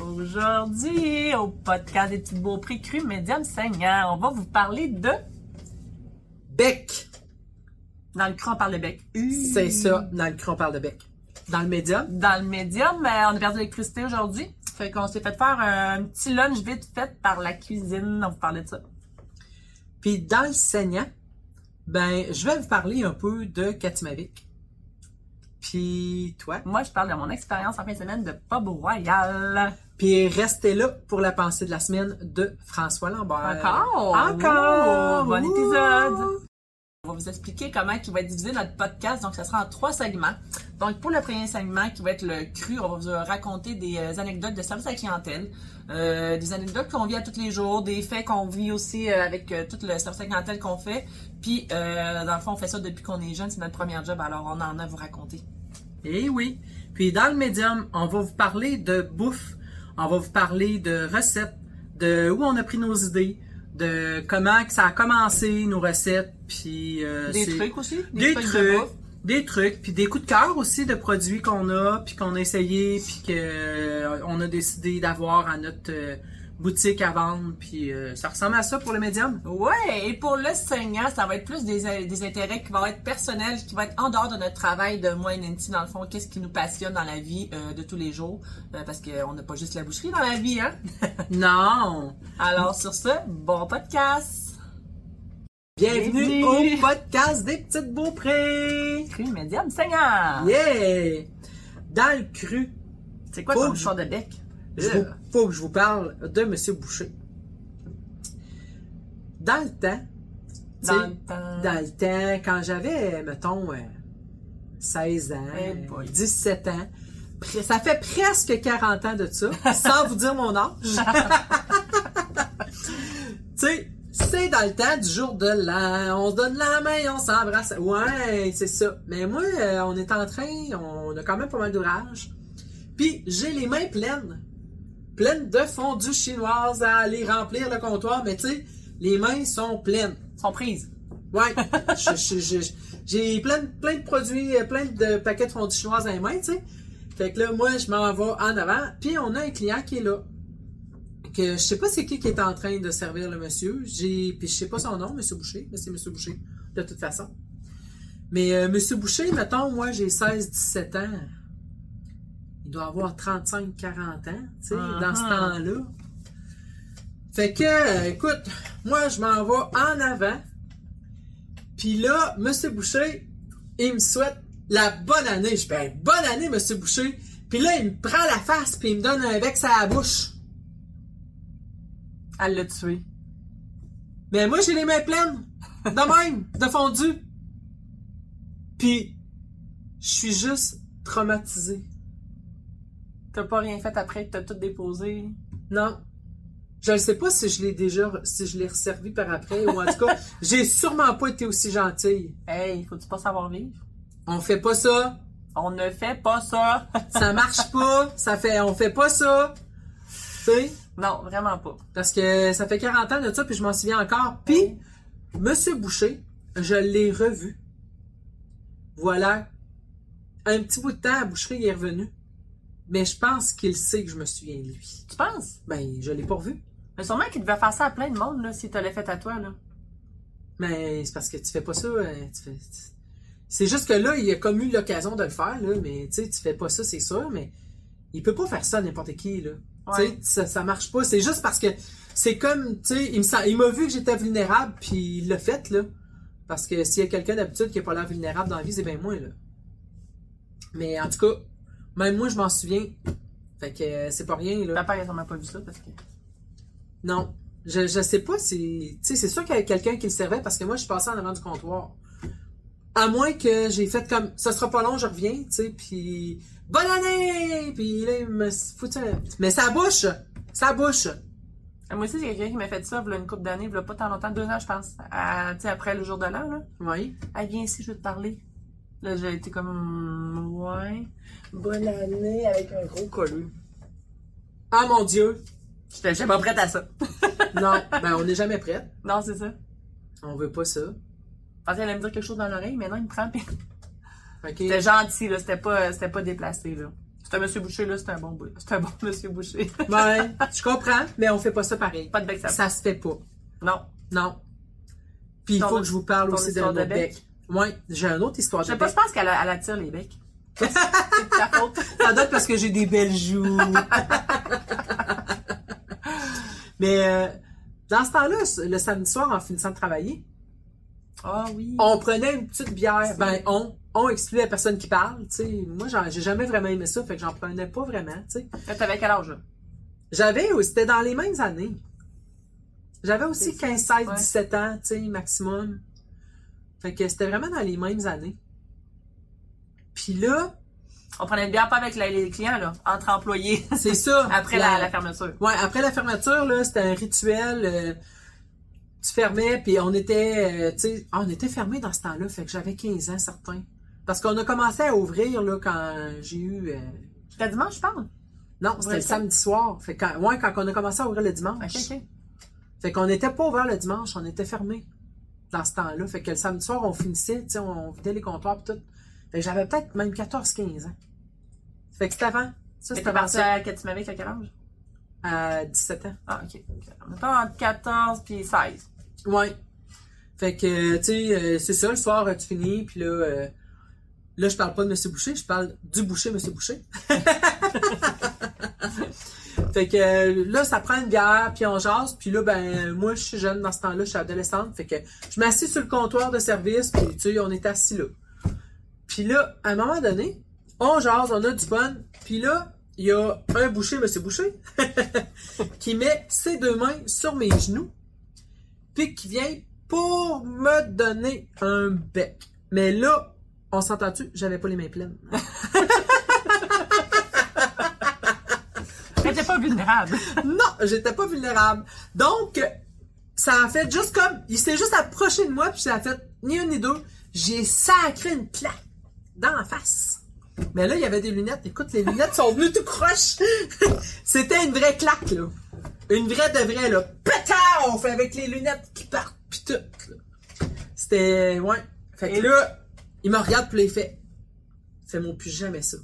Aujourd'hui, au podcast des petits beaux prix crus médium saignant, on va vous parler de. Bec. Dans le cru, on parle de bec. C'est ça, dans le cru, on parle de bec. Dans le médium, Dans le médium, euh, on a perdu l'électricité aujourd'hui. Fait qu'on s'est fait faire un petit lunch vite fait par la cuisine. On vous parlait de ça. puis dans le saignant, ben, je vais vous parler un peu de Katimavik. Puis toi? Moi, je parle de mon expérience en fin de semaine de Pub Royal. Puis restez là pour la pensée de la semaine de François Lambert. Encore? Encore! Ouh, bon Ouh! épisode! On va vous expliquer comment il va être divisé notre podcast. Donc, ça sera en trois segments. Donc, pour le premier segment, qui va être le cru, on va vous raconter des euh, anecdotes de service à la clientèle, euh, des anecdotes qu'on vit à tous les jours, des faits qu'on vit aussi euh, avec tout le service à la clientèle qu'on fait. Puis, dans le fond, on fait ça depuis qu'on est jeune. C'est notre premier job, alors on en a à vous raconter. Eh oui. Puis dans le médium, on va vous parler de bouffe, on va vous parler de recettes, de où on a pris nos idées, de comment que ça a commencé nos recettes, puis euh, Des trucs aussi? des de trucs, des trucs, puis des coups de cœur aussi de produits qu'on a, puis qu'on a essayé, puis que euh, on a décidé d'avoir à notre euh, boutique à vendre, puis euh, ça ressemble à ça pour le médium? Ouais, et pour le saignant, ça va être plus des, des intérêts qui vont être personnels, qui vont être en dehors de notre travail de moi et Nancy, dans le fond, qu'est-ce qui nous passionne dans la vie euh, de tous les jours, euh, parce qu'on n'a pas juste la boucherie dans la vie, hein? Non. Alors sur ce, bon podcast! Bienvenue Bienvenue. au podcast des petites beauprés. Cru médium saignant! Yeah! Dans le cru, C'est quoi ton choix de bec? Vous- faut que je vous parle de Monsieur Boucher. Dans le temps, Dans le temps. dans le temps, quand j'avais, mettons, euh, 16 ans, Eh boy. 17 ans, ça fait presque 40 ans de ça, sans vous dire mon âge. tu sais, c'est dans le temps du jour de l'an, on se donne la main, on s'embrasse. Ouais, c'est ça. Mais moi, euh, on est en train, on a quand même pas mal d'ourage. Puis j'ai les mains pleines. Pleines de fondue chinoise à aller remplir le comptoir, mais tu sais, les mains sont pleines. Sont prises. Ouais. J'ai plein, de- plein de produits, euh, plein de paquets de fondue chinoise dans les mains, tu sais. Fait que là, moi, je m'en vais en avant. Puis on a un client qui est là. Que je sais pas c'est qui qui est en train de servir le monsieur. J'ai, puis je sais pas son nom, Monsieur Boucher, mais c'est Monsieur Boucher, de toute façon. Mais euh, Monsieur Boucher, mettons, moi j'ai 16-17 ans. Il doit avoir 35-40 ans, tu sais, dans ce Mhm. temps-là. Fait que, euh, écoute, moi je m'en vais en avant. Puis là, Monsieur Boucher, il me souhaite la bonne année. Je fais bonne année, Monsieur Boucher. Puis là, il me prend la face puis il me donne un bec à la bouche. Elle l'a tué. Mais moi, j'ai les mains pleines. De même, de fondu. Puis, je suis juste traumatisé. T'as pas rien fait après que t'as tout déposé. Non. Je ne sais pas si je l'ai déjà, si je l'ai resservi par après, ou en tout cas, j'ai sûrement pas été aussi gentille. Hey, faut-tu pas savoir vivre? On fait pas ça. On ne fait pas ça! Ça marche pas. Ça fait, on fait pas ça. Tu sais? non, vraiment pas. Parce que ça fait 40 ans de ça, puis je m'en souviens encore. Puis, Monsieur Boucher, je l'ai revu. Voilà. Un petit bout de temps, la boucherie est revenu. Mais je pense qu'il sait que je me souviens de lui. Tu penses? Ben, je l'ai pas revu. Mais sûrement qu'il devait faire ça à plein de monde, là, si tu l'as fait à toi, là. Mais c'est parce que tu fais pas ça. euh, tu fais- tu- C'est juste que là, il a comme eu l'occasion de le faire, là, mais tu sais, tu fais pas ça, c'est sûr, mais il peut pas faire ça à n'importe qui, là. Ouais. Tu sais, ça, ça marche pas. C'est juste parce que c'est comme, tu sais, il m'a vu que j'étais vulnérable, puis il l'a fait, là. Parce que s'il y a quelqu'un d'habitude qui a pas l'air vulnérable dans la vie, c'est bien moi, là. Mais en tout cas, même moi, je m'en souviens. Fait que euh, c'est pas rien, là. Papa, il a sûrement pas vu ça parce que. Non. Je, je sais pas si. Tu sais, c'est sûr qu'il y a quelqu'un qui le servait parce que moi, je suis passé en avant du comptoir. À moins que j'ai fait comme. Ça sera pas long, je reviens, tu sais, puis. Bonne année! Puis là, il me foutu Mais ça bouche! Ça bouche! Moi aussi, c'est quelqu'un qui m'a fait ça, il une couple d'années, il pas tant longtemps, deux ans, je pense. À- Tu sais, après le jour de l'an, là. Oui. Ah, viens ici, je vais te parler. Là, j'ai été comme. Ouais. Bonne année avec un gros collier. Ah mon Dieu! J'étais j'étais pas prête à ça. Non, ben on n'est jamais prête. non, c'est ça. On veut pas ça. Je pensais qu'elle allait me dire quelque chose dans l'oreille, mais non, il me prend. Puis... Ok. C'était gentil, là. C'était pas, c'était pas déplacé, là. C'est un monsieur Boucher, là, c'est un bon. C'est un bon monsieur Boucher. Ouais, je comprends, mais on fait pas ça pareil. pas de bec, ça. Ça se fait pas. Non. Non. Puis il Ton- faut que je vous parle ton aussi de histoire de notre bec. bec. Ouais, j'ai une autre histoire Je sais pas, je pense qu'elle elle attire les becs. c'est ta faute. Ça doit être parce que j'ai des belles joues. Mais euh, dans ce temps-là, le samedi soir, en finissant de travailler, Ah oui. on prenait une petite bière. Ben, on, on exclut la personne qui parle. tu sais. Moi, j'ai jamais vraiment aimé ça, fait que j'en prenais pas vraiment. tu T'avais quel âge? J'avais, c'était dans les mêmes années. J'avais aussi C'est ça, 15, 16, ouais. 17 ans, tu sais, maximum. Fait que c'était vraiment dans les mêmes années. Puis là, On prenait une bière pas avec les clients, là, entre employés, c'est ça. après la, la fermeture. Ouais, après la fermeture, là, c'était un rituel. euh, tu fermais, puis on était, euh, tu sais, ah, on était fermé dans ce temps-là, fait que j'avais 15 ans, certain. Parce qu'on a commencé à ouvrir, là, quand j'ai eu... euh, C'était dimanche, je parle? Non, c'était le samedi soir. Fait que, quand, ouais, quand on a commencé à ouvrir le dimanche. Ok, ok. Fait qu'on n'était pas ouvert le dimanche, on était fermé dans ce temps-là. Fait que le samedi soir, on finissait, tu sais, on vidait les comptoirs pis tout. Fait que j'avais peut-être même 14-15 ans. Fait que c'était avant. Ça, c'était avant ça. à quel tu m'avais, à quel âge? À 17 ans. Ah, ok. ok. Mettons entre 14 puis 16. Ouais. Fait que, tu sais, euh, c'est ça, le soir, euh, tu finis, puis là, euh, là, je parle pas de M. Boucher, je parle du boucher, M. Boucher. fait que là, ça prend une bière, puis on jase, puis là, ben, moi, je suis jeune dans ce temps-là, je suis adolescente, fait que je m'assis sur le comptoir de service, puis tu sais, on est assis là. Puis là, à un moment donné, on jase, on a du fun, puis là, il y a un boucher, M. Boucher, qui met ses deux mains sur mes genoux, puis qui vient pour me donner un bec. Mais là, on s'entend-tu, j'avais pas les mains pleines. pas vulnérable. non, j'étais pas vulnérable. Donc, ça a fait juste comme, il s'est juste approché de moi, puis ça a fait ni un ni deux. J'ai sacré une claque dans la face. Mais là, il y avait des lunettes. Écoute, les lunettes sont venues tout croche. C'était une vraie claque, là. Une vraie de vraie, là. Pétard! Fait avec les lunettes qui partent, pis tout, là. C'était, ouais. Fait que Et- là, il me regarde, puis là, il fait, fais-moi plus jamais ça.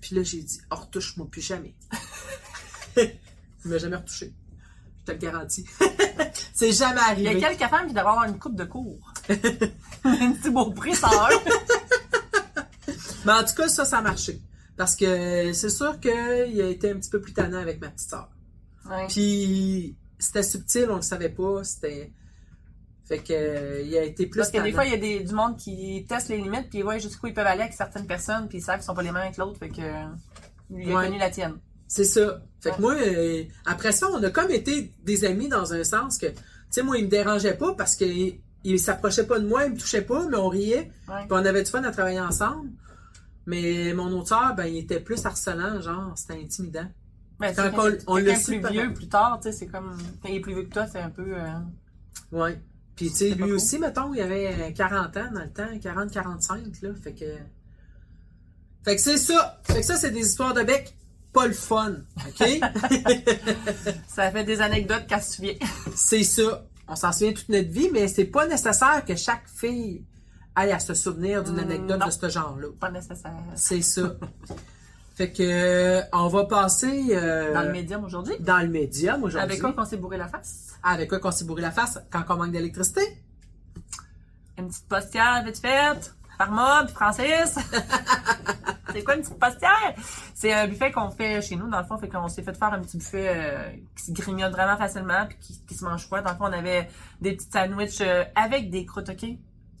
Puis là, j'ai dit, retouche-moi plus jamais. il m'a jamais retouché. Je te le garantis. C'est jamais Il y a arrivé. quelques femmes qui devraient avoir une coupe de cours. un petit beau prix, 101. Mais en tout cas, ça, ça a marché. Parce que c'est sûr qu'il a été un petit peu plus tannant avec ma petite sœur. Ouais. Puis c'était subtil, on le savait pas. C'était. Fait que euh, il a été plus Parce que des fois, il y a des, du monde qui teste les limites, puis ils voient jusqu'où ils peuvent aller avec certaines personnes, puis ils savent qu'ils sont pas les mêmes avec l'autre, fait que il a Ouais. connu la tienne. C'est ça. Fait que moi, euh, après ça, on a comme été des amis dans un sens que, tu sais, moi, il me dérangeait pas parce que il, s'approchait pas de moi, il me touchait pas, mais on riait. Ouais. Puis on avait du fun à travailler ensemble. Mais mon auteur, ben, il était plus harcelant, genre, c'était intimidant. Ben, Quand on- on le sait plus vieux plus tard, tu sais, c'est comme. Quand il est plus vieux que toi, c'est un peu. euh, Ouais. Puis, tu sais, lui cool. aussi, mettons, il avait euh, 40 ans dans le temps, 40-45, là. Fait que. Fait que c'est ça. Fait que ça, c'est des histoires de bec, pas le fun. OK? Ça fait des anecdotes qu'elle se souvient. c'est ça. On s'en souvient toute notre vie, mais c'est pas nécessaire que chaque fille aille à se souvenir d'une Mm, anecdote non. de ce genre-là. pas nécessaire. C'est ça. fait que, euh, on va passer. euh, Dans le médium aujourd'hui? dans le médium aujourd'hui. Avec quoi qu'on s'est bourré la face? Avec quoi qu'on s'est bourré la face quand on manque d'électricité? Une petite postière vite faite. Par moi, puis Francis. c'est quoi une petite postière? C'est un buffet qu'on fait chez nous, dans le fond. Fait qu'on s'est fait faire un petit buffet euh, qui se grignote vraiment facilement puis qui, qui se mange froid. Dans le fond, on avait des petits sandwichs euh, avec des croûtes, OK?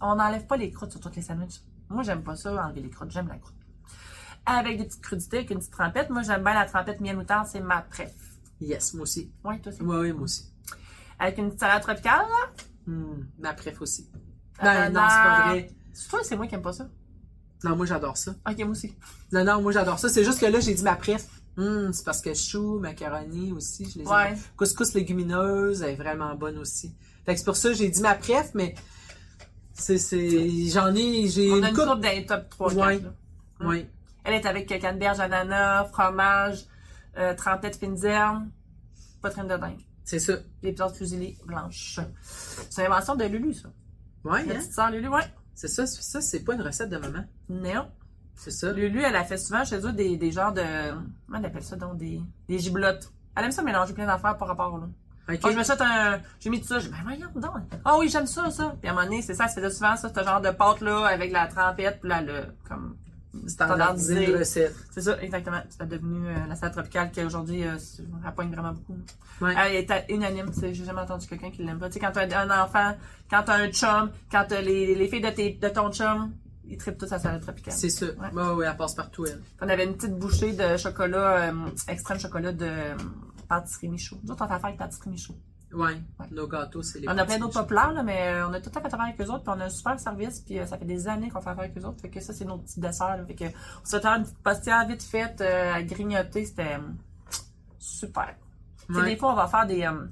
On n'enlève pas les croûtes sur tous les sandwichs. Moi, j'aime pas ça, enlever les croûtes. J'aime la croûte. Avec des petites crudités, avec une petite trempette. Moi, j'aime bien la trempette miel moutarde. C'est ma préf. Yes, moi aussi. Ouais, toi aussi. Oui, oui, moi aussi. Avec une petite salade tropicale, là? Hmm, ma préf aussi. Ben, non, c'est pas vrai. C'est toi, c'est moi qui aime pas ça. Non, moi, j'adore ça. Ok, moi aussi. Non, non, moi, j'adore ça. C'est juste que là, j'ai dit ma préf. Hmm, c'est parce que chou, macaroni aussi, je les aime. Ouais. Couscous légumineuse, elle est vraiment bonne aussi. Fait que c'est pour ça que j'ai dit ma préf, mais c'est, c'est, j'en ai, j'ai On une a une coupe. courbe dans les top 3 Ouais. 4. Oui. Elle est avec canneberge, ananas, fromage, euh, trempette fines herbes, poitrine de dingue. C'est ça. Des pâtes fusilées blanches. C'est une invention de Lulu, ça. Ouais, La hein? petite sœur Lulu, ouais. C'est ça, c'est ça, c'est pas une recette de maman. Non. C'est ça. Lui, lui, elle a fait souvent chez eux des, des genres de. Comment on appelle ça donc Des, des giblottes. Elle aime ça mélanger plein d'affaires par rapport là. OK. Quand je me souhaite un. J'ai mis tout ça, j'ai dit, ben voyons donc. Ah oui, j'aime ça, ça. Puis à un moment donné, c'est ça, elle se faisait souvent ça, ce genre de pâte là, avec la trempette, puis là, le. Comme. Standardisé. une recette. C'est ça, exactement. C'est devenu euh, la salade tropicale qui aujourd'hui, euh, vraiment beaucoup. Ouais. Elle était unanime, j'ai jamais entendu quelqu'un qui l'aime pas. Tu sais, quand t'as un enfant, quand t'as un chum, quand t'as les, les filles de, tes, de ton chum, ils trippent tous à la salade tropicale. C'est ça. Ouais. Ouais, ouais, elle passe partout, elle. On avait une petite bouchée de chocolat, euh, extrême chocolat de euh, pâtisserie Michaud. Nous autres, on fait affaire avec pâtisserie Michaud. Ouais. Ouais. Nos gâteaux, c'est les On a plein d'autres populaires, là, mais euh, on a tout à fait affaire avec eux autres, puis on a un super service, puis euh, ça fait des années qu'on fait affaire avec eux autres. Fait que ça, c'est nos petits desserts. là. Fait que on se une petite postière vite faite euh, à grignoter, c'était euh, super. Ouais. des fois, on va faire des, euh,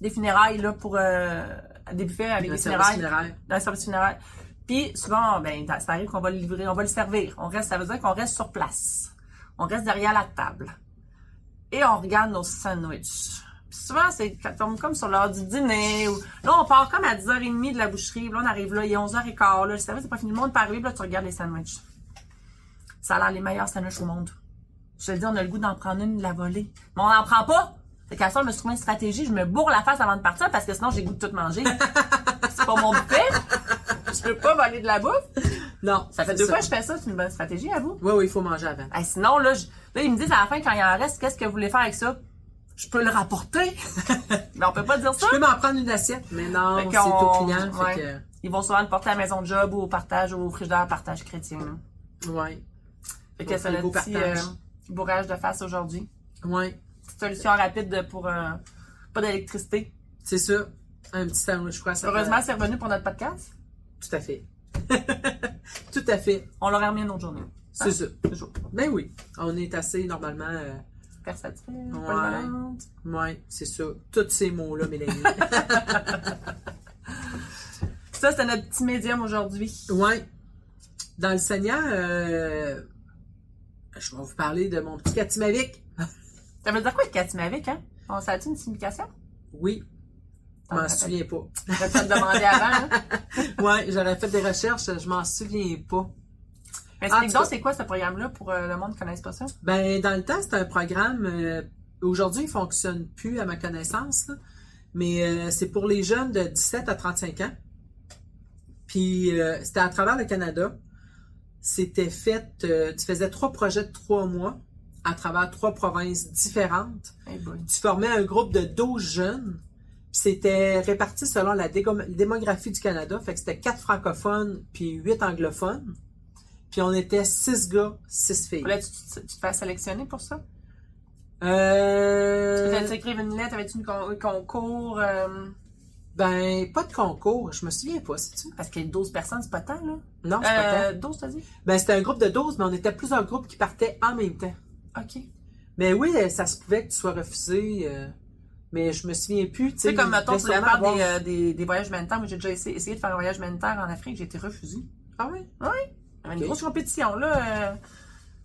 des funérailles là, pour des buffets avec des funérailles. funéraire. dans le service funéraire. Puis souvent, ben, ça arrive qu'on va le livrer, on va le servir. On reste, ça veut dire qu'on reste sur place. On reste derrière la table. Et on regarde nos sandwichs. Puis souvent, c'est est comme sur l'heure du dîner. Ou... Là, on part comme à 10h30 de la boucherie. Là, on arrive là, il est 11h15. Là, le service n'est pas fini. Le monde arriver. Puis là, tu regardes les sandwichs. Ça a l'air les meilleurs sandwichs au monde. Je te le dis, on a le goût d'en prendre une de la volée. Mais on n'en prend pas. Fait qu'à ça, je me suis trouvé une stratégie. Je me bourre la face avant de partir parce que sinon, j'ai le goût de tout manger. c'est pas mon buffet. Je peux pas voler de la bouffe. Non. Ça fait deux fois que je fais ça. C'est une bonne stratégie à vous. Oui, oui, il faut manger avant. Sinon, là, je- là, ils me disent à la fin, quand il en reste, qu'est-ce que vous voulez faire avec ça? Je peux le rapporter. mais on peut pas dire ça. Je peux m'en prendre une assiette, mais non, c'est au client. ouais. Fait Ils vont souvent le porter à la maison de job ou au partage ou au frigidaire partage chrétien. ouais. Fait que c'est le petit euh, bourrage de face aujourd'hui. Petite solution rapide de- pour euh, pas d'électricité. C'est ça. Un petit sandwich ça Heureusement, c'est revenu pour notre podcast. Tout à fait. Tout à fait. On l'aurait remis une autre journée. C'est ça. Toujours. Ben oui. On est assez, normalement... euh, Versatile, Ouais. polyvalente. ouais, c'est ça. Tous ces mots-là, Mélanie. Ça, c'était notre petit médium aujourd'hui. ouais. Dans le Seigneur, euh, je vais vous parler de mon petit Katimavik. Ça veut dire quoi, le Katimavik, hein? On ça a une signification? Oui. Je m'en souviens pas. Je vais te demander avant, hein? Ouais, j'aurais fait des recherches, je m'en souviens pas. Explique donc, c'est quoi ce programme-là pour euh, le monde qui ne connaisse pas ça? Ben, dans le temps, c'était un programme. euh, Aujourd'hui, il fonctionne plus à ma connaissance, là. mais euh, c'est pour les jeunes de 17 à 35 ans. Puis c'était à travers le Canada. C'était fait. tu faisais trois projets de trois mois à travers trois provinces différentes. Hey. Tu formais un groupe de 12 jeunes. Puis c'était réparti selon la démographie du Canada. Fait que c'était quatre francophones puis huit anglophones. Puis on était six gars, six filles. Là, tu, tu- tu te fais sélectionner pour ça? Euh, Tu écrire une lettre, avais-tu un concours? euh, ben, pas de concours, je me souviens pas, c'est-tu? Parce que 12 personnes, c'est pas tant, là. Non, c'est pas Euh, tant. 12, t'as dit? Ben, c'était un groupe de 12, mais on était plusieurs groupes qui partaient en même temps. OK. Mais oui, euh, ça se pouvait que tu sois refusé, euh, mais je me souviens plus, tu sais, comme, mettons, tu faire avoir- des, euh, des, voyages humanitaires. Moi, j'ai déjà essayé, essayé de faire un voyage humanitaire en Afrique. J'ai été refusée. Ah oui? Y avait une grosse compétition, là. euh,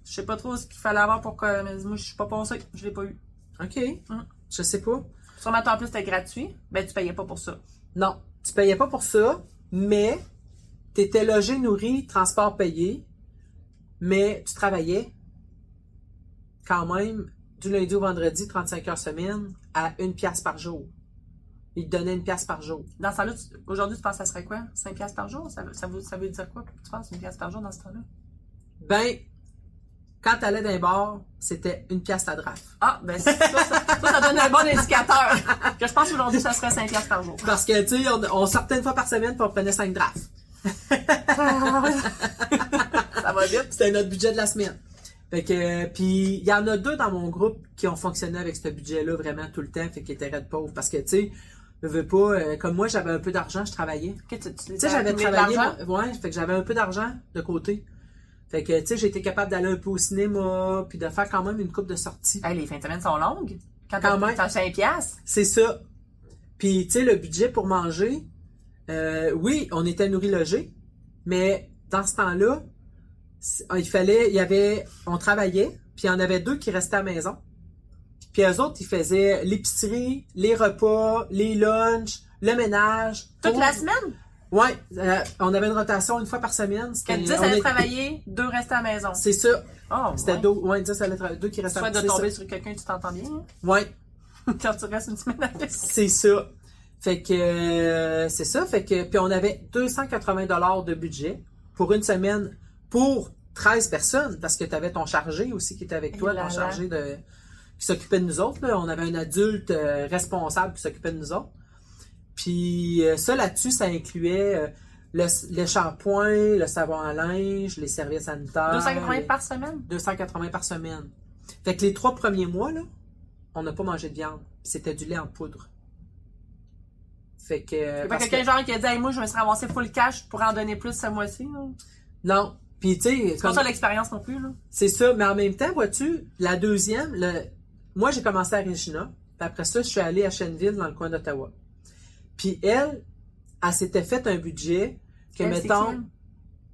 je sais pas trop ce qu'il fallait avoir pour que... Mais moi, je suis pas passée. Je l'ai pas eu. OK. Hum. Je sais pas. Sûrement, en plus, c'était gratuit. Ben, tu payais pas pour ça. Non, tu payais pas pour ça, mais tu étais logé, nourri, transport payé, mais tu travaillais quand même du lundi au vendredi, 35 heures semaine, à une pièce par jour. Ils te donnaient une pièce par jour. Dans ce temps-là, aujourd'hui, tu penses que ça serait quoi? 5 piastres par jour? Ça veut, ça veut, ça veut dire quoi? Tu penses une pièce par jour dans ce temps-là? Ben, quand tu allais d'un bar, c'était une pièce la draft. Ah, ben, ça, ça, ça, ça donne un bon indicateur. que je pense qu'aujourd'hui, ça serait 5 piastres par jour. Parce que, tu sais, on, on sortait une fois par semaine pour on prenait 5 drafts. ça va vite. C'était notre budget de la semaine. Fait que, puis il y en a deux dans mon groupe qui ont fonctionné avec ce budget-là vraiment tout le temps, fait qu'ils étaient red pauvres. Parce que, tu sais, je veux pas, euh, comme moi, j'avais un peu d'argent, je travaillais. Tu, sais, j'avais travaillé, ouais, fait que j'avais un peu d'argent de côté. Fait que, tu sais, été capable d'aller un peu au cinéma, puis de faire quand même une coupe de sorties. Hey, les fins de semaine sont longues. Quand Quand même. t'as 5 piastres. C'est ça. Puis, tu sais, le budget pour manger, euh, oui, on était nourri-logé, mais dans ce temps-là, c'est- il fallait, il y avait, on travaillait, puis il y en avait deux qui restaient à la maison. Puis eux autres, ils faisaient l'épicerie, les repas, les lunchs, le ménage. Toute pour- la semaine? Ouais, euh, on avait une rotation une fois par semaine. Que C'était- 10 on allaient est- travailler, deux restaient à la maison. C'est ça. Oh, C'était ouais. deux, ouais, 10 allaient travailler, deux qui restaient Soit de tomber ça. sur quelqu'un, tu t'entends bien. hein? Ouais, Quand tu restes une semaine à la maison. c'est ça. Fait que euh, c'est ça. Fait que puis on avait 280 dollars de budget pour une semaine pour 13 personnes parce que tu avais ton chargé aussi qui était avec Et toi, là ton là. chargé de qui s'occupait de nous autres. là. On avait un adulte euh, responsable qui s'occupait de nous autres. Puis euh, ça là-dessus, ça incluait euh, le, le shampoing, le savon à linge, les serviettes sanitaires. 280 les- par semaine? 280 par semaine. Fait que les trois premiers mois, là, on n'a pas mangé de viande. C'était du lait en poudre. Fait que. Il y a pas quelqu'un que- genre qui a dit hey, moi je me suis ramassé full cash pour en donner plus ce mois-ci. Non. Puis, tu sais, C'est pas comme- ça l'expérience non plus. Là. c'est ça. Mais en même temps, vois-tu, la deuxième, le... moi, j'ai commencé à Regina. Puis après ça, je suis allée à Chenville, dans le coin d'Ottawa. Puis elle, elle s'était fait un budget que, Elle, mettons,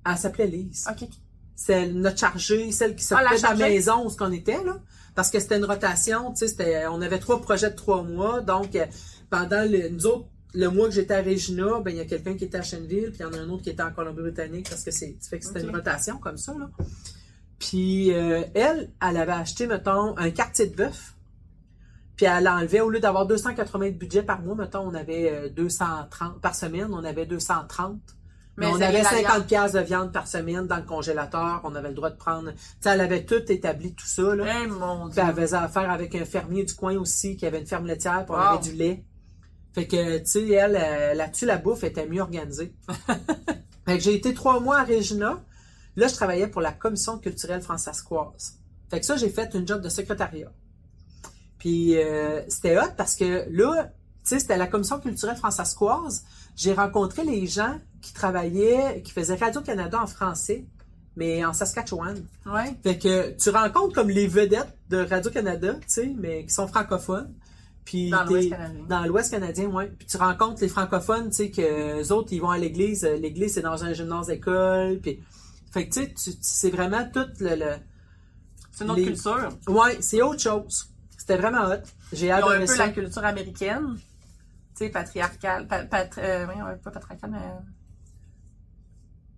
elle? s'appelait Lise. Ok. c'est notre chargée, celle qui Ah, la de maison où ce qu'on était là, parce que c'était une rotation, tu sais, on avait trois projets de trois mois, donc euh, pendant le, nous autres, le mois que j'étais à Regina, ben il y a quelqu'un qui était à Chenville, puis il y en a un autre qui était en Colombie-Britannique, parce que c'est, fait que c'était une rotation comme ça là. Puis euh, elle, elle avait acheté mettons un quartier de bœuf, puis elle enlevait au lieu d'avoir 280 de budget par mois, mettons on avait euh, 230 par semaine, on avait 230. Mais on avait la 50 viande. pièces de viande par semaine dans le congélateur. On avait le droit de prendre. Elle avait tout établi, tout ça. Là. Eh mon Puis dieu. elle faisait affaire avec un fermier du coin aussi qui avait une ferme laitière. Puis on Wow. avait du lait. Fait que, tu sais, elle, euh, là-dessus, la bouffe était mieux organisée. fait que j'ai été trois mois à Regina. Là, je travaillais pour la commission culturelle francescoise. Fait que ça, j'ai fait une job de secrétariat. Puis euh, c'était hot parce que là, tu sais, c'était la commission culturelle francescoise. J'ai rencontré les gens qui travaillaient, qui faisaient Radio-Canada en français, mais en Saskatchewan. Ouais. Fait que tu rencontres comme les vedettes de Radio-Canada, tu sais, mais qui sont francophones. Puis Dans l'Ouest canadien. Dans l'Ouest canadien, ouais. Puis tu rencontres les francophones, tu sais, que les autres, ils vont à l'église. L'église, c'est dans un gymnase d'école. Puis, fait que tu sais, c'est vraiment tout le... le... C'est une autre les- culture. Ouais, c'est autre chose. C'était vraiment hot. J'ai adoré un peu ça. la culture américaine. Tu sais, patriarcale. Pa, pat- euh, pas patriarcale, mais.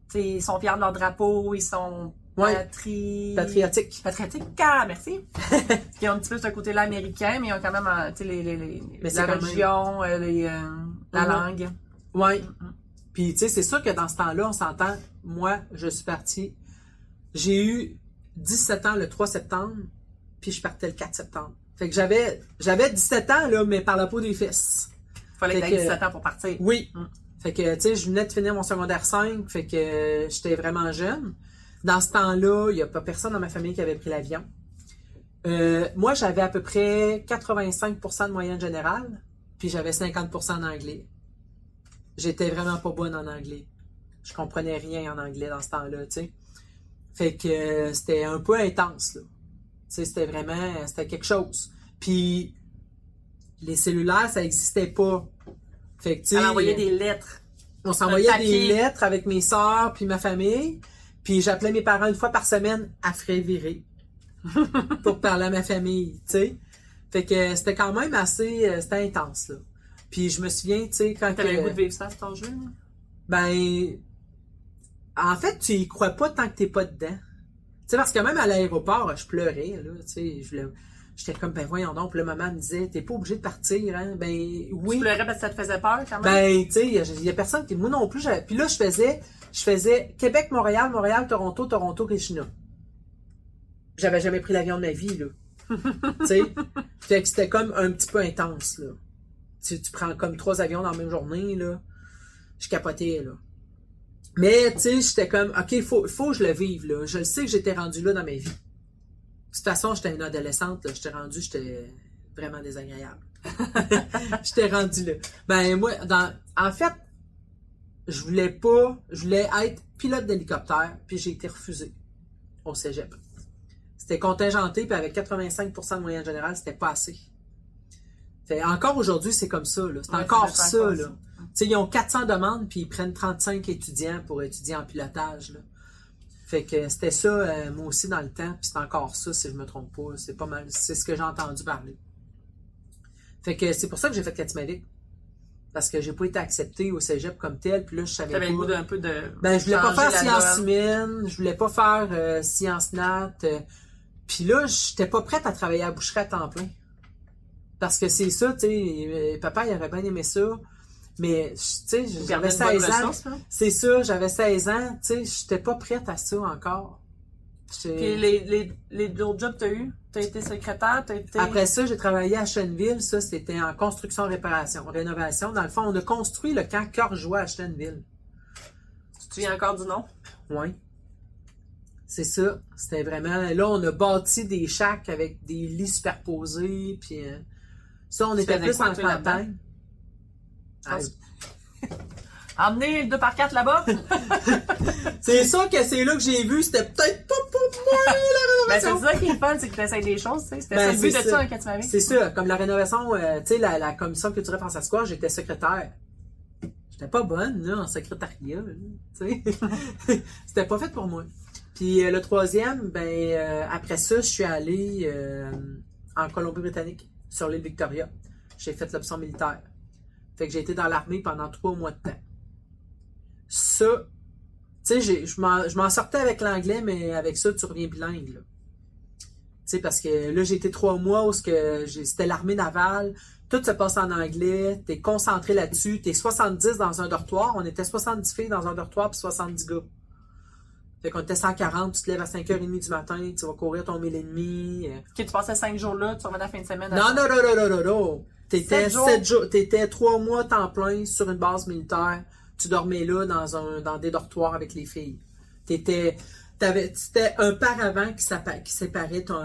Tu sais, ils sont fiers de leur drapeau, ils sont Ouais. patri... Patriotique. Patriotique, ah, merci. Ils ont un petit peu ce côté-là américain, mais ils ont quand même, euh, tu sais, les, les, les- Mais c'est la même- religion, euh, les, euh, la Mhm. langue. Ouais. Mm-hmm. Puis, tu sais, c'est sûr que dans ce temps-là, on s'entend. Moi, je suis partie. J'ai eu 17 ans le 3 septembre, puis je partais le 4 septembre. Fait que j'avais, j'avais 17 ans, là, mais par la peau des fesses. Fallait que que- 17 ans pour partir. Oui. Mm. Fait que, tu sais, je venais de finir mon secondaire 5, fait que euh, j'étais vraiment jeune. Dans ce temps-là, il n'y a pas personne dans ma famille qui avait pris l'avion. Euh, moi, j'avais à peu près 85% de moyenne générale, puis j'avais 50% en anglais. J'étais vraiment pas bonne en anglais. Je comprenais rien en anglais dans ce temps-là, tu sais. Fait que euh, c'était un peu intense, là. Tu sais, c'était vraiment, c'était quelque chose. Puis, les cellulaires, ça n'existait pas. Fait que, tu sais, envoyait des lettres. on s'envoyait des lettres avec mes sœurs puis ma famille. Puis j'appelais mes parents une fois par semaine à frais virés pour parler à ma famille, tu sais. Fait que c'était quand même assez... euh, C'était intense, là. Puis je me souviens, tu sais, quand... T'avais le goût de vivre ça à cet âge-là? là? ben... En fait, tu y crois pas tant que t'es pas dedans. Tu sais, parce que même à l'aéroport, je pleurais, là, tu sais. je J'étais comme, ben voyons donc. Puis là, maman me disait, t'es pas obligé de partir, hein. Ben oui. Tu pleurais parce que ça te faisait peur quand même? Ben, tu sais, il y, a- y a personne qui. Moi non plus. Puis là, je faisais, je faisais Québec, Montréal, Montréal, Toronto, Toronto, Regina. J'avais jamais pris l'avion de ma vie, là. tu sais? Fait que c'était comme un petit peu intense, là. Tu, tu prends comme trois avions dans la même journée, là. Je capotais, là. Mais, tu sais, j'étais comme, OK, faut, faut que je le vive, là. Je le sais que j'étais rendu là dans ma vie. De toute façon, j'étais une adolescente, là. J'étais rendu, j'étais vraiment désagréable. j'étais rendu là. Ben, moi, dans, en fait, je voulais pas, je voulais être pilote d'hélicoptère, puis j'ai été refusé au cégep. C'était contingenté, puis avec 85% de moyenne générale, c'était pas assez. Fait, encore aujourd'hui, c'est comme ça, là. C'est Ouais, encore ça, là. Sais, ils ont 400 demandes, puis ils prennent 35 étudiants pour étudier en pilotage, là. Fait que c'était ça, euh, moi aussi, dans le temps, puis c'est encore ça, si je me trompe pas. C'est pas mal, c'est ce que j'ai entendu parler. Fait que c'est pour ça que j'ai fait Katimavik. Parce que j'ai pas été accepté au cégep comme tel, puis là, je savais pas. le goût d'un peu de. Ben, je voulais pas faire sciences humaines, je voulais pas faire euh, sciences nat. euh, puis là, j'étais pas prête à travailler à boucherie à temps plein. Parce que c'est ça, tu sais, euh, papa, il aurait bien aimé ça. Mais, tu sais, Tu j'avais perdais une bonne 16 ans. C'est ça, j'avais 16 ans, tu sais, j'étais pas prête à ça encore. Puis les, les, les autres jobs que t'as eu, t'as été secrétaire, t'as été. Après ça, j'ai travaillé à Chenville. Ça, c'était en construction, réparation, rénovation. Dans le fond, on a construit le camp Corjois à Chenville. Tu te souviens encore du nom? Oui. C'est ça. C'était vraiment. Là, on a bâti des chacs avec des lits superposés. Puis euh, ça, on Tu était plus en campagne. Ah, Emmener le 2 par 4 là-bas? C'est sûr que c'est là que j'ai vu. C'était peut-être pas pour moi la ben, c'est rénovation. ça qui est fun, c'est que t'essayes des choses, tu. C'était Ben, ça le but de c'est ça, ça. quand tu m'avais. C'est ça. Comme la rénovation, euh, tu sais, la, la commission culturelle française quoi, j'étais secrétaire. J'étais pas bonne, là, en secrétariat, tu sais. C'était pas fait pour moi. Puis euh, le troisième, ben, euh, après ça, je suis allé euh, en Colombie-Britannique, sur l'île Victoria. J'ai fait l'option militaire. Fait que j'ai été dans l'armée pendant trois mois de temps. Ça, tu sais, je m'en sortais avec l'anglais, mais avec ça, tu reviens bilingue, là. Tu sais, parce que là, j'ai été trois mois où que c'était l'armée navale, tout se passe en anglais, t'es concentré là-dessus, t'es 70 dans un dortoir, on était 70 filles dans un dortoir puis 70 gars. Fait qu'on était 140, tu te lèves à 5h30 du matin, tu vas courir ton mille et demi. euh. Ok, tu passais 5 jours là, tu revenais à la fin de semaine. Non, non, non, non, non, non, non. T'étais Sept jours. 7 jours, t'étais 3 mois temps plein sur une base militaire. Tu dormais là dans un, dans des dortoirs avec les filles. T'étais, c'était un paravent qui, séparait ton,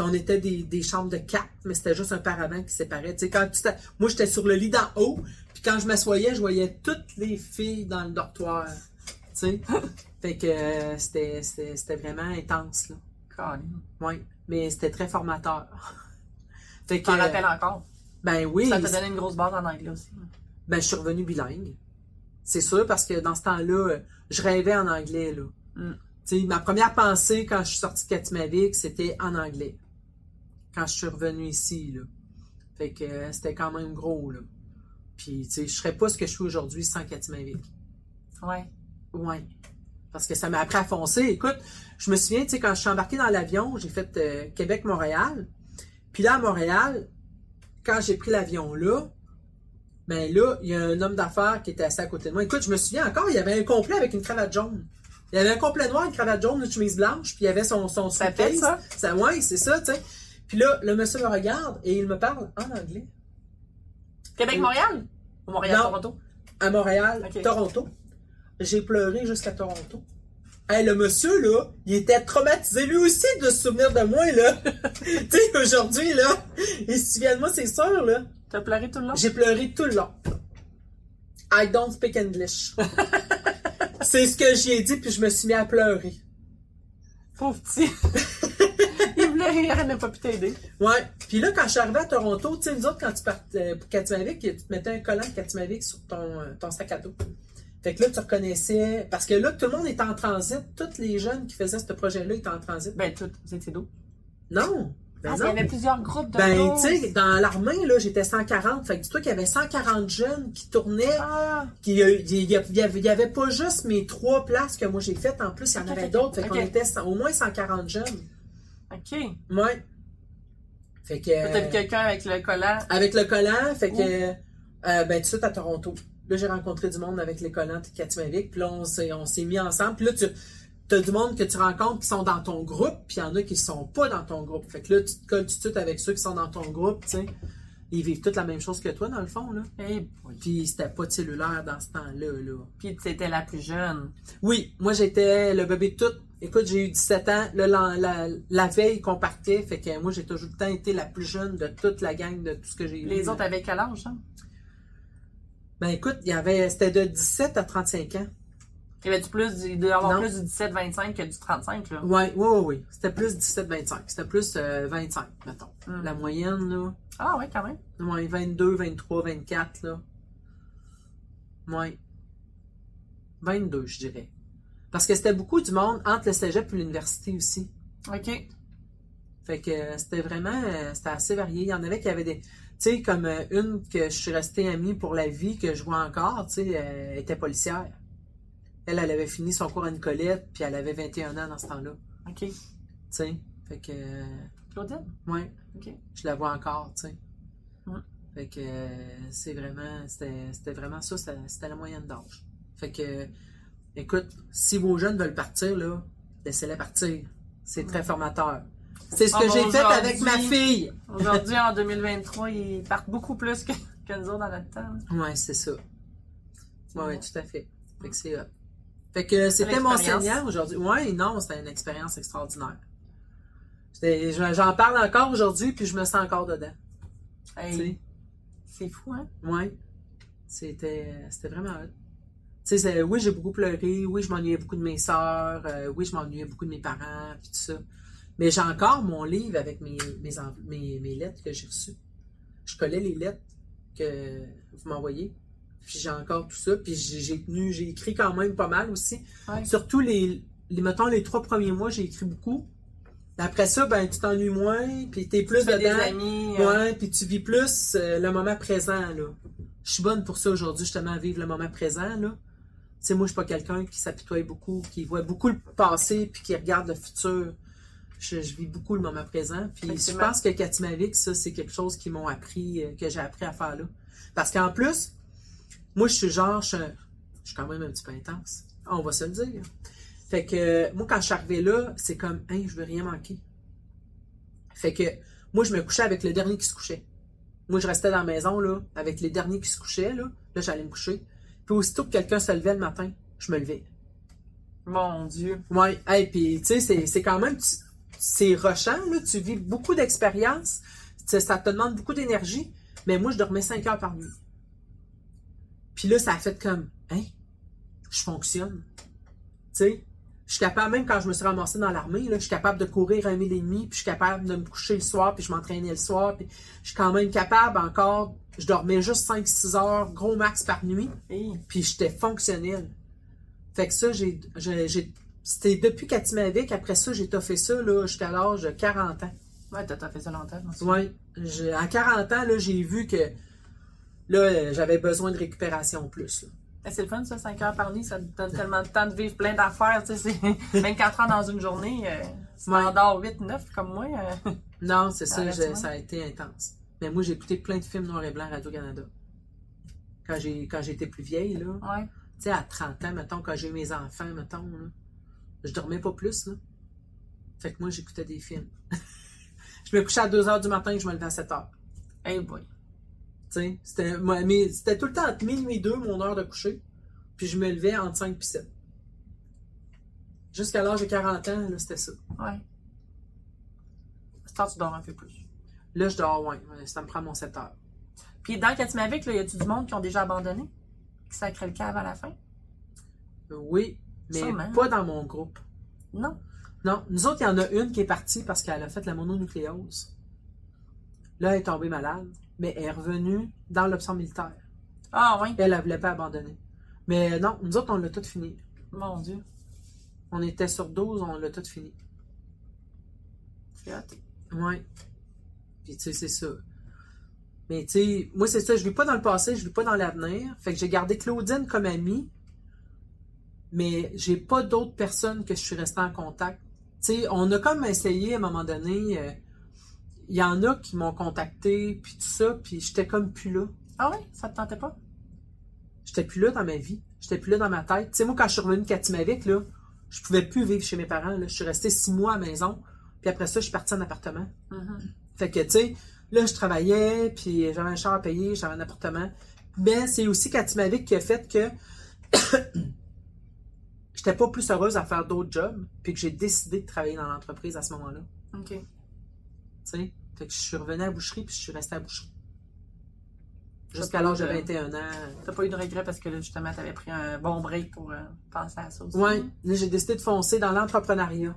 on était des, des chambres de quatre, mais c'était juste un paravent qui séparait. Tu sais, quand tu moi, j'étais sur le lit d'en haut, puis quand je m'assoyais, je voyais toutes les filles dans le dortoir. Tu sais? fait que euh, c'était, vraiment intense, là. Oui. Mais c'était très formateur. fait Tu t'en que, rappelles encore? Ben oui. Ça t'a donné une grosse base en anglais aussi. Ben, je suis revenu bilingue. C'est sûr, parce que dans ce temps-là, je rêvais en anglais, là. Mm. Ma première pensée quand je suis sortie de Katimavik, c'était en anglais. Quand je suis revenu ici, là. Fait que euh, c'était quand même gros, là. Puis, tu sais, je serais pas ce que je suis aujourd'hui sans Katimavik. Ouais. Ouais. Parce que ça m'a appris à foncer. Écoute, je me souviens, tu sais, quand je suis embarqué dans l'avion, j'ai fait euh, Québec-Montréal. Puis là, à Montréal, quand j'ai pris l'avion là, ben là, il y a un homme d'affaires qui était assis à côté de moi. Écoute, je me souviens encore, il y avait un complet avec une cravate jaune. Il y avait un complet noir, une cravate jaune, une chemise blanche, puis il y avait son, son Ça fait ça? Ça, ouais, c'est ça, tu sais. Puis là, le monsieur me regarde et il me parle en anglais. Québec-Montréal? Ou. Montréal-Toronto? à Montréal. Toronto. J'ai pleuré jusqu'à Toronto. Hey, le monsieur, là, il était traumatisé lui aussi de se souvenir de moi, là. tu sais, aujourd'hui, là, il se souvient de moi, c'est sûr, là. T'as pleuré tout le long? J'ai pleuré tout le long. I don't speak English. c'est ce que j'y ai dit, puis je me suis mis à pleurer. Pauvre petit. il voulait rire, elle n'a pas pu t'aider. Ouais. Puis là, quand je suis arrivé à Toronto, tu sais, nous autres, quand tu partais pour Katimavik, tu te mettais un collant de Katimavik sur ton, euh, ton sac à dos. Fait que là, tu reconnaissais. Parce que là, tout le monde était en transit. Tous les jeunes qui faisaient ce projet-là étaient en transit. Ben, tout, vous étiez d'où? Non! Ben Ah, il y non. avait plusieurs groupes de Ben, tu sais, dans l'armée, là, j'étais 140. Fait que dis-toi qu'il y avait 140 jeunes qui tournaient. Ah, Qui, euh, il y, il y avait, il y avait pas juste mes trois places que moi j'ai faites. En plus, il y en avait d'autres. Fait qu'on était au moins 140 jeunes. ok. Ouais. Fait que. Vu quelqu'un avec le collant? Avec le collant, fait que, euh, ben, tout de suite à Toronto. Là, j'ai rencontré du monde avec les collants de Katimavik, puis là, on s'est, on s'est mis ensemble. Puis là, tu as du monde que tu rencontres qui sont dans ton groupe, puis il y en a qui sont pas dans ton groupe. Fait que là, tu te colles tout de suite avec ceux qui sont dans ton groupe, tu sais. Ils vivent toutes la même chose que toi, dans le fond, là. Et oui. Puis c'était pas de cellulaire dans ce temps-là, là. Puis t'étais la plus jeune. Oui, moi, j'étais le bébé de tout. Écoute, j'ai eu 17 ans, là, la, la, la veille qu'on partait, fait que moi, j'ai toujours le temps été la plus jeune de toute la gang de tout ce que j'ai eu. Les autres avaient quel âge, hein? Ben écoute, il y avait c'était de 17 à 35 ans. Il y avait du plus, du- il devait y avoir Non. plus du 17-25 que du 35, là. Ouais, ouais, ouais, ouais. C'était plus 17-25. C'était plus euh, 25, mettons. Mm. La moyenne, là. Ah, ouais, quand même. Ouais, 22, 23, 24, là. Ouais. 22, je dirais. Parce que c'était beaucoup du monde entre le cégep et l'université aussi. OK. Fait que euh, c'était vraiment, euh, c'était assez varié. Il y en avait qui avaient des, sais, comme euh, une que je suis restée amie pour la vie, que je vois encore, tu sais, elle était policière. Elle, elle avait fini son cours à Nicolette, puis elle avait 21 ans dans ce temps-là. OK. Tu sais, fait que, euh, Claudine? ouais, OK. je la vois encore, tu sais. Fait que euh, c'est vraiment, c'était vraiment ça, c'était c'était la moyenne d'âge. Fait que, écoute, si vos jeunes veulent partir, là, laissez-les partir. C'est très formateur. C'est ce que j'ai fait avec ma fille. Aujourd'hui, en 2023, ils partent beaucoup plus que, que nous autres dans notre temps. Ouais, c'est ça. C'est Ouais, tout à fait. Fait que c'est hot. Fait que c'était mon. Seigneur aujourd'hui. Ouais, non, c'était une expérience extraordinaire. J'en parle encore aujourd'hui, puis je me sens encore dedans. Hey, c'est fou, hein? Ouais. C'était c'était vraiment oui, j'ai beaucoup pleuré. Oui, je m'ennuyais beaucoup de mes sœurs. euh, oui, je m'ennuyais beaucoup de mes parents, puis tout ça. Mais j'ai encore mon livre avec mes, mes, mes, mes lettres que j'ai reçues. Je collais les lettres que vous m'envoyez. Puis j'ai encore tout ça. Puis j'ai tenu, j'ai écrit quand même pas mal aussi. Ouais. Surtout les, les, mettons, les trois premiers mois, j'ai écrit beaucoup. Après ça, ben, tu t'ennuies moins, puis t'es plus Tu des dedans. amis. euh, Ouais, puis tu vis plus euh, le moment présent, là. Je suis bonne pour ça aujourd'hui, justement, à vivre le moment présent, là. Tu sais, moi, je suis pas quelqu'un qui s'apitoie beaucoup, qui voit beaucoup le passé, puis qui regarde le futur. Je, je vis beaucoup le moment présent. Puis je pense que Katimavik, ça, c'est quelque chose qu'ils m'ont appris, euh, que j'ai appris à faire là. Parce qu'en plus, moi, je suis genre, je, je suis quand même un petit peu intense. On va se le dire. Fait que, moi, quand je suis arrivée là, c'est comme, hein, je veux rien manquer. Fait que, moi, je me couchais avec le dernier qui se couchait. Moi, je restais dans la maison, là, avec les derniers qui se couchaient, là. Là, j'allais me coucher. Puis aussitôt que quelqu'un se levait le matin, je me levais. Mon Dieu. Ouais, hey, puis tu sais, c'est- c'est quand même, tu- c'est rushant, là, tu vis beaucoup d'expériences, ça te demande beaucoup d'énergie, mais moi, je dormais 5 heures par nuit. Puis là, ça a fait comme, hein, je fonctionne. Tu sais, je suis capable, même quand je me suis ramassée dans l'armée, là, je suis capable de courir un mille et demi, puis je suis capable de me coucher le soir, puis je m'entraînais le soir, puis je suis quand même capable encore, je dormais juste 5-6 heures, gros max par nuit puis j'étais fonctionnel. Fait que ça, j'ai- c'était depuis Katimavik, après ça, j'ai toffé ça, jusqu'à l'âge de 40 ans. Ouais, t'as fait ça longtemps, souviens. Ouais, à 40 ans, j'ai vu que, là, j'avais besoin de récupération plus. Eh, C'est le fun, ça, 5 heures par nuit, ça te donne tellement de temps de vivre plein d'affaires, tu sais, c'est 24 heures dans une journée, euh, si Ouais. dors 8, 9 comme moi, euh, Non, c'est ça, tu ça a été intense. Mais moi, j'ai écouté plein de films noir et blanc à Radio-Canada. Quand j'étais plus vieille, là, ouais. tu sais, à 30 ans, mettons, quand j'ai eu mes enfants, mettons, là, je dormais pas plus, là. Fait que moi, j'écoutais des films. je me couchais à 2 heures du matin et je me levais à 7 heures. Hey boy. C'était, moi, mais c'était tout le temps entre minuit et 2, mon heure de coucher. Puis je me levais entre 5 et 7. Jusqu'à l'âge de 40 ans, là, c'était ça. Ouais. Heure, tu dors un peu plus. Là, je dors, ouais, ça me prend mon 7 heures. Puis dans Katimavik, là, y a-tu du monde qui ont déjà abandonné? Qui sacrait le cave à la fin? Oui, mais Sûrement. pas dans mon groupe. Non. Non, nous autres, il y en a une qui est partie parce qu'elle a fait la mononucléose. Là, elle est tombée malade, mais elle est revenue dans l'option militaire. Ah oui. Elle, elle voulait pas abandonner. Mais non, nous autres, on l'a tout fini. Mon Dieu. On était sur 12, on l'a tout fini. Ouais. Puis, tu sais, c'est ça. Mais, tu sais, moi, c'est ça. Je vis pas dans le passé, je vis pas dans l'avenir. Fait que j'ai gardé Claudine comme amie, mais j'ai pas d'autres personnes que je suis restée en contact. Tu sais, on a comme essayé à un moment donné. euh, Il y en a qui m'ont contacté, puis tout ça, puis j'étais comme plus là. Ah oui? Ça te tentait pas? J'étais plus là dans ma vie. J'étais plus là dans ma tête. Tu sais, moi, quand je suis revenue de Katimavik, là, je pouvais plus vivre chez mes parents. Là. Je suis restée six mois à la maison. Puis après ça, je suis partie en appartement. Mhm. Fait que, tu sais, là, je travaillais, puis j'avais un char à payer, j'avais un appartement. Mais c'est aussi Katimavik qui a fait que j'étais pas plus heureuse à faire d'autres jobs, puis que j'ai décidé de travailler dans l'entreprise à ce moment-là. OK. Tu sais, fait que je suis revenue à la boucherie, puis je suis restée à la boucherie. Jusqu'à l'âge de eu de- 21 ans. T'as pas eu de regret parce que là, justement, t'avais pris un bon break pour euh, penser à ça aussi. Là, j'ai décidé de foncer dans l'entrepreneuriat.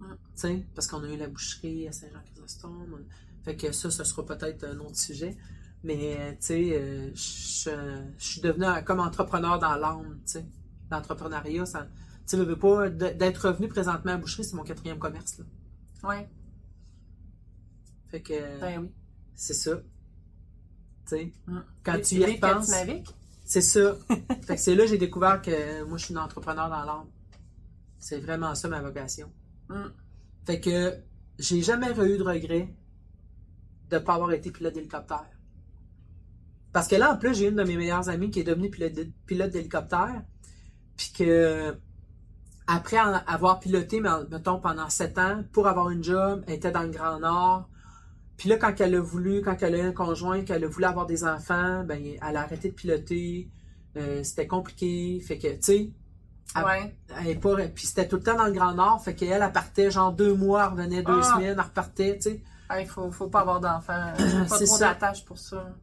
Mm. Tu sais, parce qu'on a eu la boucherie à Saint-Jean-Chrysostome. Fait que ça, ce sera peut-être un autre sujet. Mais, euh, tu sais, euh, je suis devenue comme entrepreneur dans l'âme, tu sais. L'entrepreneuriat, ça... Tu veux, pas, d'être revenu présentement à boucherie, c'est mon quatrième commerce, là. Ouais. Fait que Ben oui. c'est ça. Tu sais, Mm. quand Et tu y repenses, c'est ça. fait que c'est là que j'ai découvert que moi, je suis une entrepreneur dans l'âme. C'est vraiment ça ma vocation. Mm. Fait que j'ai jamais eu de regret de ne pas avoir été pilote d'hélicoptère. Parce que là, en plus, j'ai une de mes meilleures amies qui est devenue pilote de- pilote d'hélicoptère. Puis que, après avoir piloté, mettons, pendant sept ans, pour avoir une job, elle était dans le Grand Nord. Puis là, quand elle a voulu, quand elle a eu un conjoint, qu'elle a voulu avoir des enfants, ben, elle a arrêté de piloter. Euh, c'était compliqué. Fait que, tu sais. Ouais. elle pas, puis c'était tout le temps dans le Grand Nord, fait qu'elle, elle partait genre deux mois, elle revenait deux Ah. semaines, elle repartait, tu sais. Il faut, faut pas avoir d'enfants. Pas trop d'attache pour ça.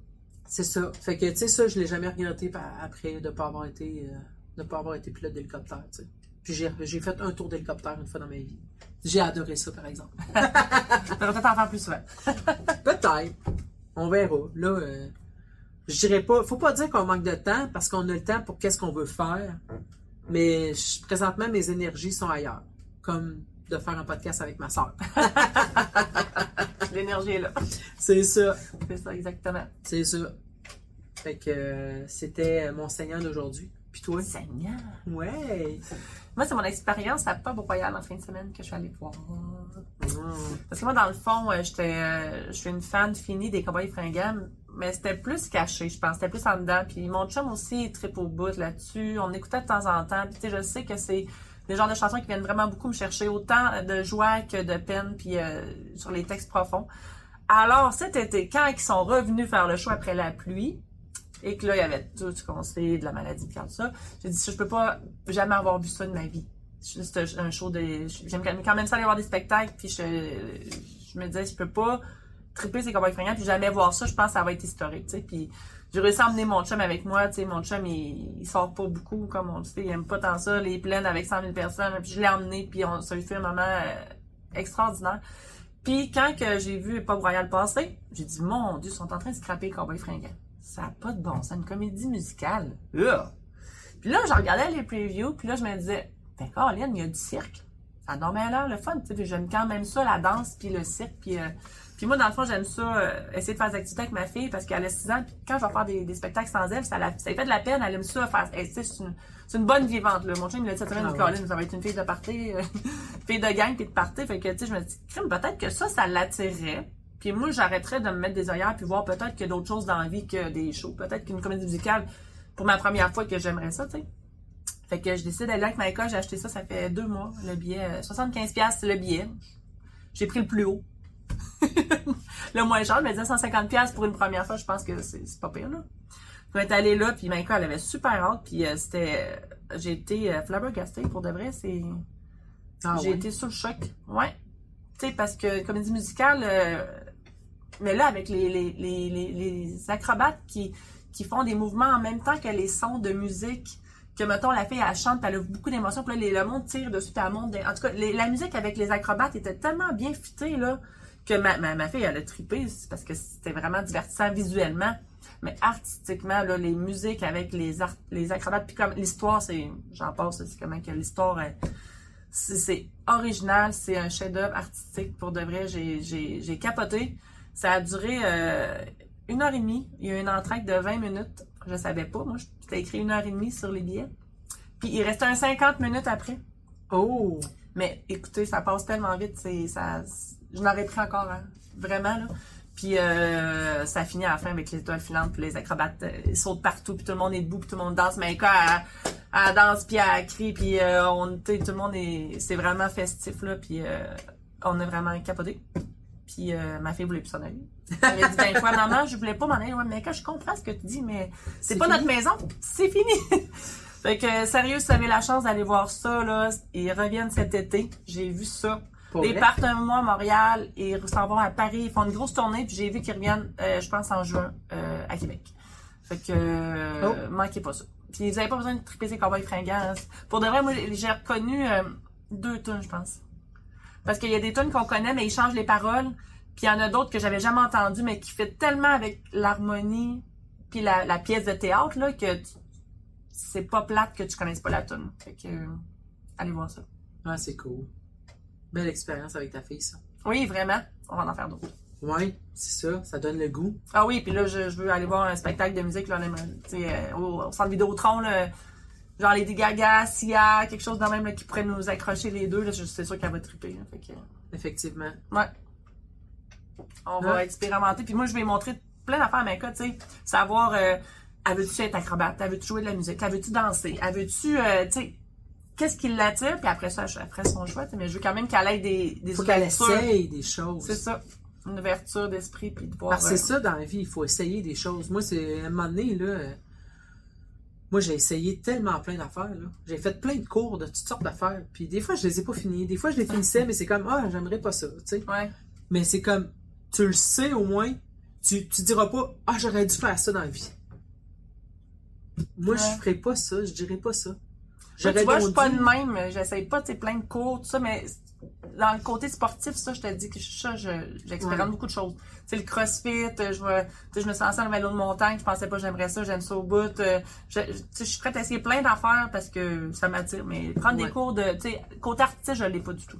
C'est ça. Fait que, tu sais, ça, je l'ai jamais regretté après de pas avoir été, euh, de pas avoir été pilote d'hélicoptère, tu sais. Puis j'ai, j'ai fait un tour d'hélicoptère une fois dans ma vie. J'ai adoré ça, par exemple. Faudrait peut-être en faire plus souvent. Peut-être. On verra. Là, euh, je dirais pas, faut pas dire qu'on manque de temps parce qu'on a le temps pour qu'est-ce qu'on veut faire. Mais je- présentement, mes énergies sont ailleurs. Comme de faire un podcast avec ma soeur. L'énergie est là. C'est ça. C'est ça, exactement. C'est ça. Fait que euh, c'était mon Seigneur d'aujourd'hui. Puis toi? Seigneur. Ouais. Moi, c'est mon expérience à Pub Royal en fin de semaine que je suis allée voir. Mm. Parce que moi, dans le fond, euh, j'étais, euh, je suis une fan finie des Cowboys fringants, mais c'était plus caché, je pense. C'était plus en dedans. Puis mon chum aussi, il tripe au bout là-dessus. On écoutait de temps en temps. Puis tu sais, je sais que c'est des genres de chansons qui viennent vraiment beaucoup me chercher, autant de joie que de peine, puis euh, sur les textes profonds. Alors, cet été, quand ils sont revenus faire le show après la pluie, et que là, il y avait tout ce qu'on sait de la maladie, tout ça, j'ai dit, je peux pas jamais avoir vu ça de ma vie. Juste un show de. J'aime quand même ça aller voir des spectacles, puis je, me disais, je peux pas triper ces cowboys fringants, puis jamais voir ça, je pense que ça va être historique, tu sais. Puis j'ai réussi à emmener mon chum avec moi, tu sais. Mon chum, il, il sort pas beaucoup, comme on le sait, il aime pas tant ça, les plaines avec 100 000 personnes, puis je l'ai emmené, puis on, ça a fait un moment euh, extraordinaire. Puis quand que j'ai vu Pop Royal passer, j'ai dit, mon Dieu, ils sont en train de scraper les cowboys fringants. Ça n'a pas de bon sens, une comédie musicale. Ugh. Puis là, je regardais les previews, puis là, je me disais, ben, Caroline, il y a du cirque. Ça dormait là, le fun, tu sais, j'aime quand même ça, la danse, puis le cirque, puis... euh, puis moi, dans le fond, j'aime ça, euh, essayer de faire des activités avec ma fille, parce qu'elle a 6 ans, puis quand je vais faire des, des spectacles sans elle, ça, la, ça lui fait de la peine, elle aime ça faire... sais, c'est une, bonne vivante, là. Mon chum, il a dit cette semaine, Ah. Caroline, ça va être une fille de party, euh, fille de gang, puis de party, fait que, tu sais, je me dis, crime, peut-être que ça, ça l'attirerait. Puis moi, j'arrêterais de me mettre des œillères, puis voir peut-être qu'il y a d'autres choses dans la vie que des shows. Peut-être qu'une comédie musicale, pour ma première fois, que j'aimerais ça, tu sais. Fait que je décide d'aller avec ma école, j'ai acheté ça, ça fait deux mois, le billet, euh, 75$ piastres, le billet. J'ai pris le plus haut. le moins cher, disais 150$ piastres pour une première fois, je pense que c'est pas pire, là. Je vais allée là, puis ma école, elle avait super hâte, puis euh, c'était... euh, j'ai été euh, flabbergastée, pour de vrai, c'est... Ah j'ai ouais? été sous le choc. Ouais. Tu sais, parce que comédie musicale, euh, mais là, avec les, les, les, acrobates qui, qui font des mouvements en même temps que les sons de musique, que, mettons, la fille, elle chante, elle a beaucoup d'émotions, puis là, le monde tire dessus, puis elle monte. En tout cas, la musique avec les acrobates était tellement bien fitée, là, que ma, ma, ma fille, elle a trippé, parce que c'était vraiment divertissant visuellement. Mais artistiquement, là, les musiques avec les, art- les acrobates, puis comme l'histoire, c'est, j'en passe, c'est comment que l'histoire, c'est original, c'est un chef-d'œuvre artistique. Pour de vrai, j'ai capoté. Ça a duré euh, une heure et demie. Il y a eu une entraque de 20 minutes. Je savais pas. Moi, j'étais écrit une heure et demie sur les billets. Puis il restait un 50 minutes après. Oh! Mais écoutez, ça passe tellement vite. C'est ça. Je n'aurais pris encore, hein, vraiment là. Puis euh, ça finit à la fin avec les étoiles filantes, puis les acrobates euh, ils sautent partout, puis tout le monde est debout, puis tout le monde danse. Mais quand elle, elle danse, puis elle crie, puis euh, on, tout le monde est, c'est vraiment festif là, puis on a vraiment capoté. Puis euh, ma fille voulait plus s'en aller. Elle a dit ben quoi, maman, je voulais pas m'en aller. Ouais, mais quand je comprends ce que tu dis, mais c'est pas fini. notre maison, c'est fini. fait que sérieux, si vous avez la chance d'aller voir ça là, ils reviennent cet été. J'ai vu ça. Pour Ils vrai? partent un mois à Montréal, ils s'en vont à Paris, ils font une grosse tournée, puis j'ai vu qu'ils reviennent, euh, je pense, en juin euh, à Québec. Fait que, Oh. manquez pas ça. Puis vous n'avez pas besoin de triper ces cowboys fringants. Pour de vrai, moi, j'ai reconnu deux tunes, je pense. Parce qu'il y a des tunes qu'on connaît, mais ils changent les paroles. Puis il y en a d'autres que j'avais jamais entendues, mais qui fait tellement avec l'harmonie puis la, la pièce de théâtre, là, que tu- c'est pas plate que tu connaisses pas la tune. Fait que, euh, allez voir ça. Ah, c'est cool. Belle expérience avec ta fille, ça. Oui, vraiment. On va en faire d'autres. Ouais, c'est ça, ça donne le goût. Ah oui, puis là, je, je veux aller voir un spectacle de musique, là, on aime, euh, au, au centre Vidéotron, là, genre Lady Gaga, Sia, quelque chose de même là, qui pourrait nous accrocher les deux, là, c'est sûr qu'elle va triper. Là, fait que, Effectivement. ouais. On va Ouais. expérimenter. Puis moi, je vais montrer plein d'affaires à Mecca, tu sais. Savoir, euh, elle veut-tu être acrobate? Elle veut-tu jouer de la musique? Elle veut-tu danser? Elle veut-tu, euh, tu sais, qu'est-ce qui l'attire? Puis après ça, ferai son choix, mais je veux quand même qu'elle ait des, des Faut qu'elle essaye des choses. C'est ça. Une ouverture d'esprit, puis de voir... Parce que c'est euh, ça dans la vie, il faut essayer des choses. Moi, c'est à un moment donné, là. Moi, j'ai essayé tellement plein d'affaires. J'ai fait plein de cours de toutes sortes d'affaires. Puis des fois, je les ai pas finis. Des fois, je les finissais, mais c'est comme, ah, j'aimerais pas ça, tu sais. Ouais. Mais c'est comme, tu le sais au moins, tu, tu diras pas, ah, j'aurais dû faire ça dans la vie. Moi, Ouais. je ferais pas ça, je dirais pas ça. Tu vois, je suis pas de même. J'essaye pas, tu plein de cours, tout ça, mais dans le côté sportif, ça, je te dis que ça, je- j'expérimente beaucoup de choses. Tu sais, le crossfit, euh, je me, tu sais, je me suis lancée le vélo de montagne, je pensais pas que j'aimerais ça, j'aime ça au bout. euh, je, tu sais, je suis prête à essayer plein d'affaires parce que ça m'attire, mais prendre Ouais. des cours de, tu sais, côté artistique, je l'ai pas du tout.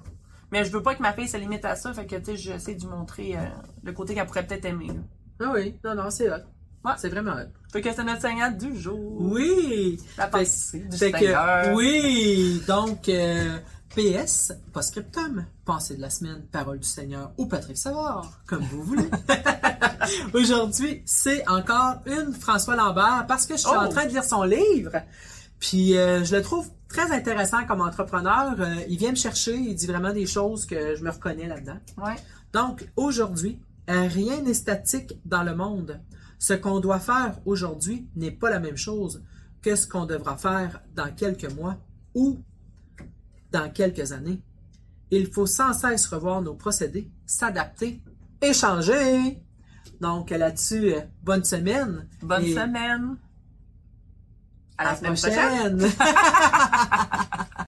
Mais je veux pas que ma fille se limite à ça, fait que, tu sais, j'essaie de lui montrer euh, le côté qu'elle pourrait peut-être aimer. là. Ah oui, non, non, c'est hot. Ouais. C'est vraiment hot. Fait que c'est notre Seigneur du jour. Oui! La pensée du Seigneur. que, oui! Donc, euh, PS, pas scriptum, pensée de la semaine, parole du Seigneur ou Patrick Savard, comme vous voulez. Aujourd'hui, c'est encore une François Lambert parce que je suis Oh! en train de lire son livre. Puis euh, je le trouve très intéressant comme entrepreneur. Euh, il vient me chercher, il dit vraiment des choses que je me reconnais là-dedans. Ouais. Donc, aujourd'hui, euh, rien n'est statique dans le monde. Ce qu'on doit faire aujourd'hui n'est pas la même chose que ce qu'on devra faire dans quelques mois ou dans quelques années. Il faut sans cesse revoir nos procédés, s'adapter et changer. Donc, là-dessus, euh, bonne semaine. Bonne Et semaine. À la À la semaine prochaine. prochaine.